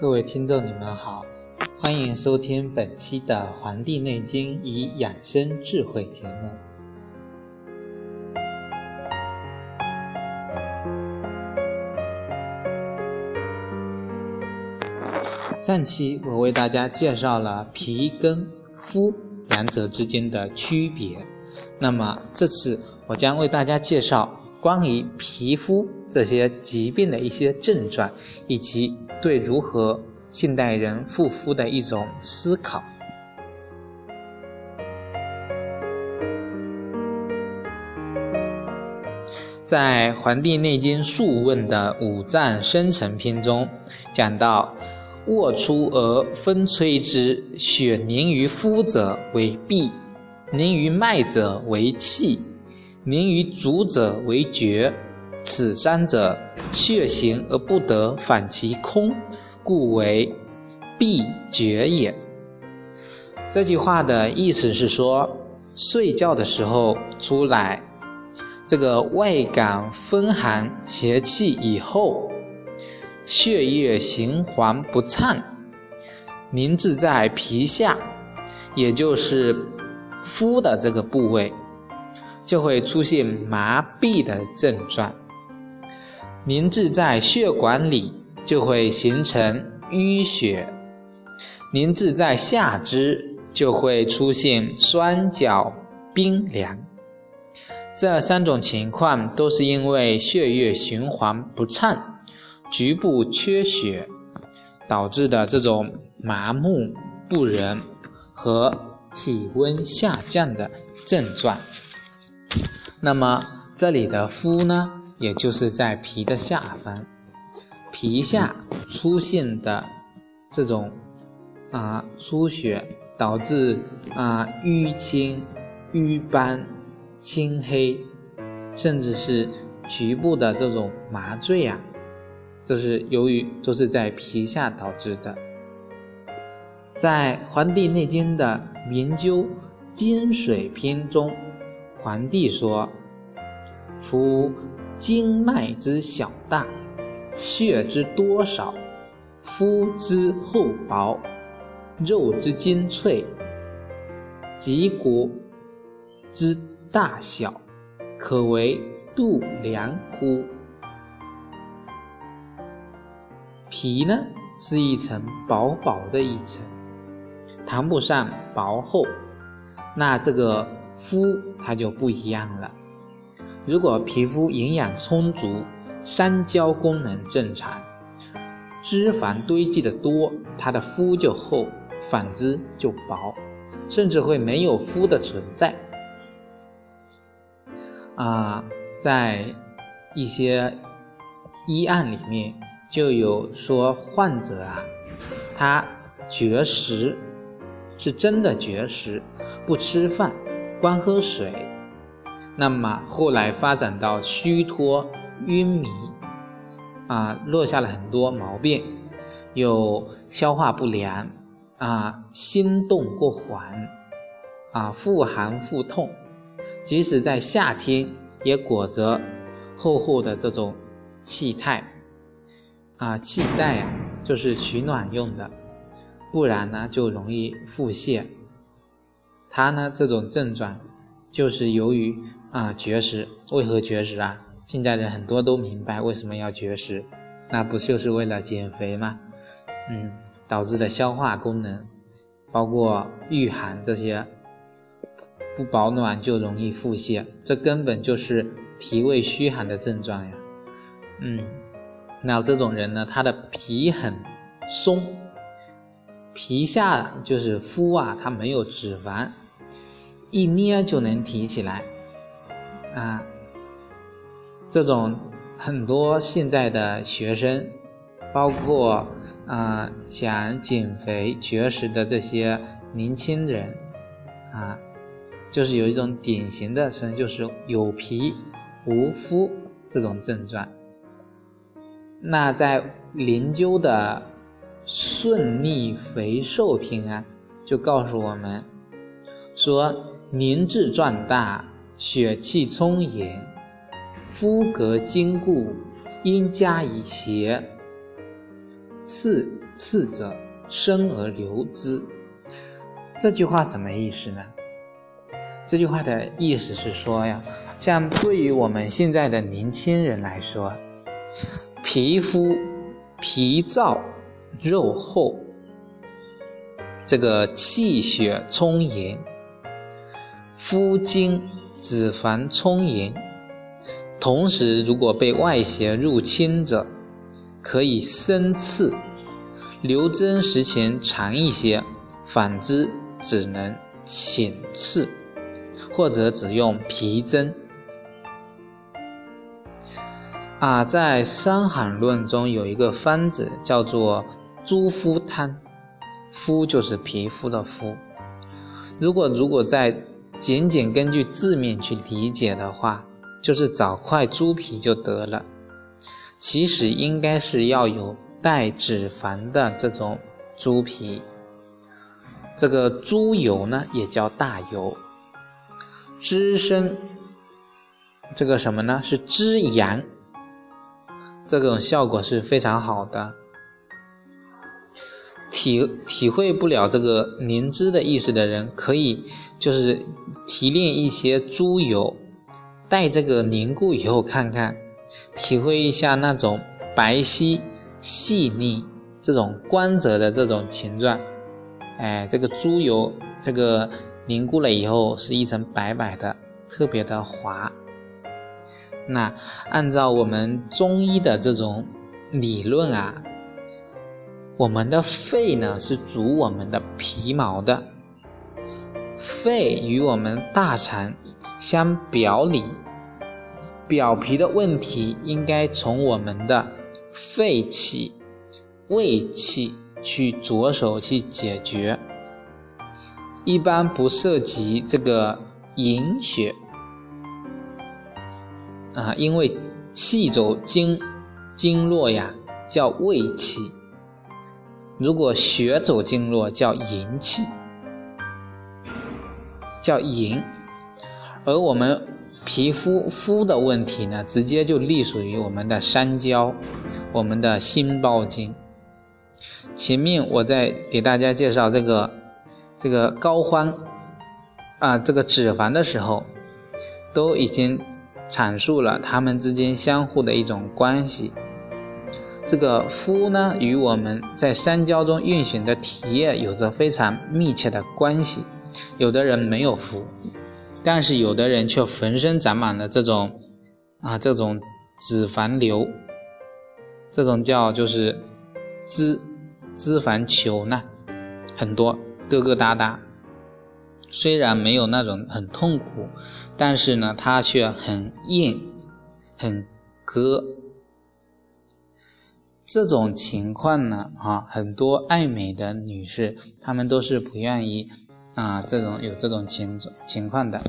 各位听众，你们好，欢迎收听本期的《黄帝内经与养生智慧》节目。上期我为大家介绍了脾跟肤两者之间的区别，那么这次我将为大家介绍关于皮肤。这些疾病的一些症状，以及对如何现代人护肤的一种思考。在《黄帝内经·素问》的五脏生成篇中，讲到：卧出而风吹之，血凝于肤者为痹，凝于脉者为气，凝于足者为厥。此三者，血行而不得反其空，故为闭绝也。这句话的意思是说，睡觉的时候出来，这个外感风寒邪气以后，血液循环不畅，凝滞在皮下，也就是肤的这个部位，就会出现麻痹的症状。凝滞在血管里，就会形成淤血；凝滞在下肢，就会出现双脚冰凉。这三种情况都是因为血液循环不畅、局部缺血导致的这种麻木不仁和体温下降的症状。那么这里的“肤”呢？也就是在皮的下方，皮下出现的这种啊出血，导致啊淤青、瘀斑、青黑，甚至是局部的这种麻醉啊，这是由于都是在皮下导致的。在《黄帝内经》的《灵灸金水篇》中，黄帝说：“夫。”经脉之小大，血之多少，肤之厚薄，肉之精脆，脊骨之大小，可为度量乎？皮呢，是一层薄薄的一层，谈不上薄厚，那这个肤它就不一样了。如果皮肤营养充足，三焦功能正常，脂肪堆积的多，它的肤就厚；反之就薄，甚至会没有肤的存在。啊，在一些医案里面就有说患者啊，他绝食，是真的绝食，不吃饭，光喝水。那么后来发展到虚脱、晕迷，啊，落下了很多毛病，有消化不良，啊，心动过缓，啊，腹寒腹痛，即使在夏天也裹着厚厚的这种气态，啊，气袋啊，就是取暖用的，不然呢就容易腹泻。他呢这种症状，就是由于。啊，绝食为何绝食啊？现在人很多都明白为什么要绝食，那不就是为了减肥吗？嗯，导致的消化功能，包括御寒这些，不保暖就容易腹泻，这根本就是脾胃虚寒的症状呀。嗯，那这种人呢，他的皮很松，皮下就是肤啊，它没有脂肪，一捏就能提起来。啊，这种很多现在的学生，包括啊想减肥绝食的这些年轻人，啊，就是有一种典型的声，就是有皮无肤这种症状。那在灵鹫的《顺逆肥瘦篇》啊，就告诉我们说：凝滞壮大，血气充盈，肤格坚固，应加以邪。刺刺者生而留之。这句话什么意思呢？这句话的意思是说呀，像对于我们现在的年轻人来说，皮肤皮燥肉厚，这个气血充盈，肤精脂肪充盈，同时如果被外邪入侵者。可以生刺，留针时间长一些；反之，只能浅刺，或者只用皮针。啊，在《伤寒论》中有一个方子叫做猪肤汤，肤就是皮肤的肤。如果如果在仅仅根据字面去理解的话，就是找块猪皮就得了。其实应该是要有带脂肪的这种猪皮，这个猪油呢也叫大油，滋生这个什么呢？是滋阳，这种效果是非常好的。体体会不了这个灵芝的意思的人，可以就是提炼一些猪油，带这个凝固以后看看。体会一下那种白皙细腻、这种光泽的这种形状，哎，这个猪油这个凝固了以后是一层白白的，特别的滑。那按照我们中医的这种理论啊，我们的肺呢是主我们的皮毛的，肺与我们大肠相表里。表皮的问题应该从我们的肺气、胃气去着手去解决，一般不涉及这个营血。啊，因为气走经经络呀叫胃气，如果血走经络叫营气，叫营，而我们。皮肤肤的问题呢，直接就隶属于我们的三焦，我们的心包经。前面我在给大家介绍这个这个膏肓啊，这个脂肪的时候，都已经阐述了它们之间相互的一种关系。这个肤呢，与我们在三焦中运行的体液有着非常密切的关系。有的人没有肤。但是有的人却浑身长满了这种啊，这种脂肪瘤，这种叫就是脂脂肪球呢，很多疙疙瘩瘩。虽然没有那种很痛苦，但是呢，它却很硬，很疙。这种情况呢，啊，很多爱美的女士，她们都是不愿意。啊，这种有这种情情况的，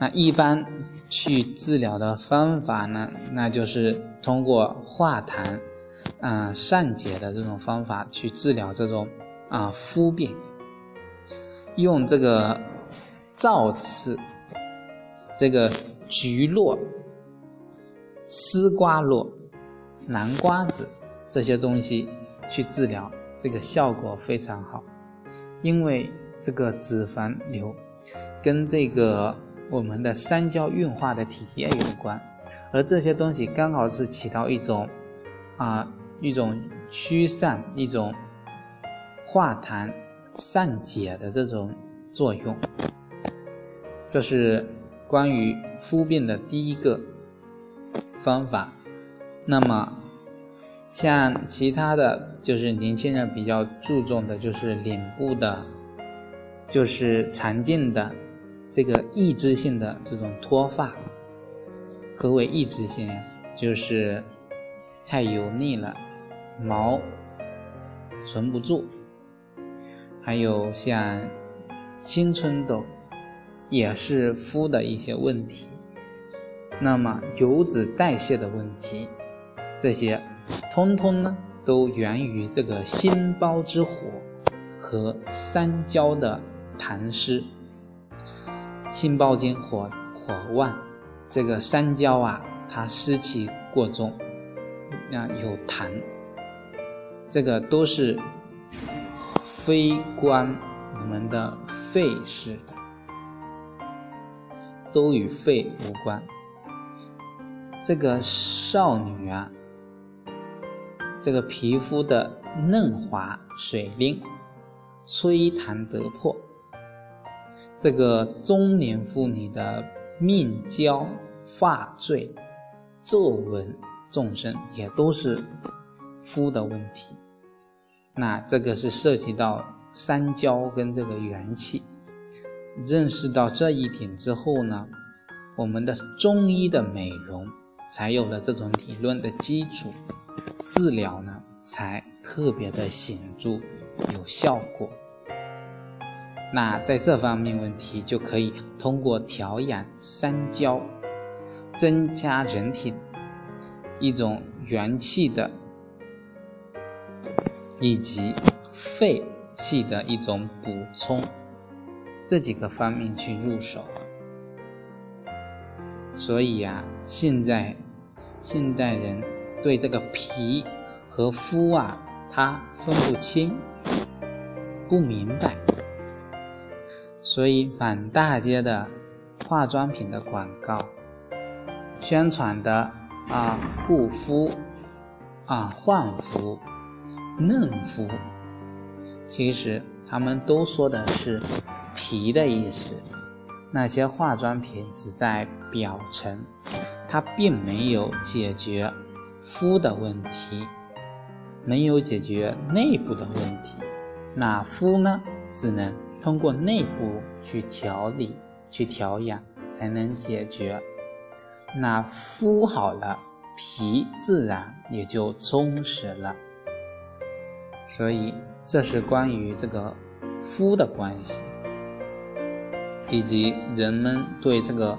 那一般去治疗的方法呢，那就是通过化痰，啊散结的这种方法去治疗这种啊肤病，用这个皂刺、这个橘络、丝瓜络、南瓜子这些东西去治疗，这个效果非常好，因为。这个脂肪瘤跟这个我们的三焦运化的体液有关，而这些东西刚好是起到一种啊一种驱散、一种化痰散结的这种作用。这是关于肤病的第一个方法。那么像其他的就是年轻人比较注重的就是脸部的。就是常见的这个抑制性的这种脱发。何为抑制性呀？就是太油腻了，毛存不住。还有像青春痘也是肤的一些问题。那么油脂代谢的问题，这些通通呢都源于这个心包之火和三焦的痰湿。心包经火火旺，这个三焦啊，它湿气过重，啊有痰，这个都是非关我们的肺事的，都与肺无关。这个少女啊，这个皮肤的嫩滑水灵，吹痰得破。这个中年妇女的面焦、发坠、皱纹纵深，也都是肤的问题。那这个是涉及到三焦跟这个元气。认识到这一点之后呢，我们的中医的美容才有了这种理论的基础，治疗呢才特别的显著有效果。那在这方面问题就可以通过调养三焦，增加人体一种元气的，以及肺气的一种补充，这几个方面去入手。所以呀，现在现代人对这个皮和肤啊，他分不清，不明白。所以满大街的化妆品的广告，宣传的啊护肤啊焕肤嫩肤，其实他们都说的是皮的意思。那些化妆品只在表层，它并没有解决肤的问题，没有解决内部的问题。那肤呢，只能。通过内部去调理、去调养，才能解决。那肤好了，皮自然也就充实了。所以，这是关于这个肤的关系，以及人们对这个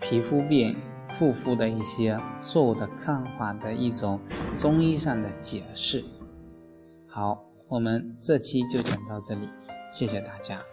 皮肤病、护肤的一些错误的看法的一种中医上的解释。好，我们这期就讲到这里。谢谢大家。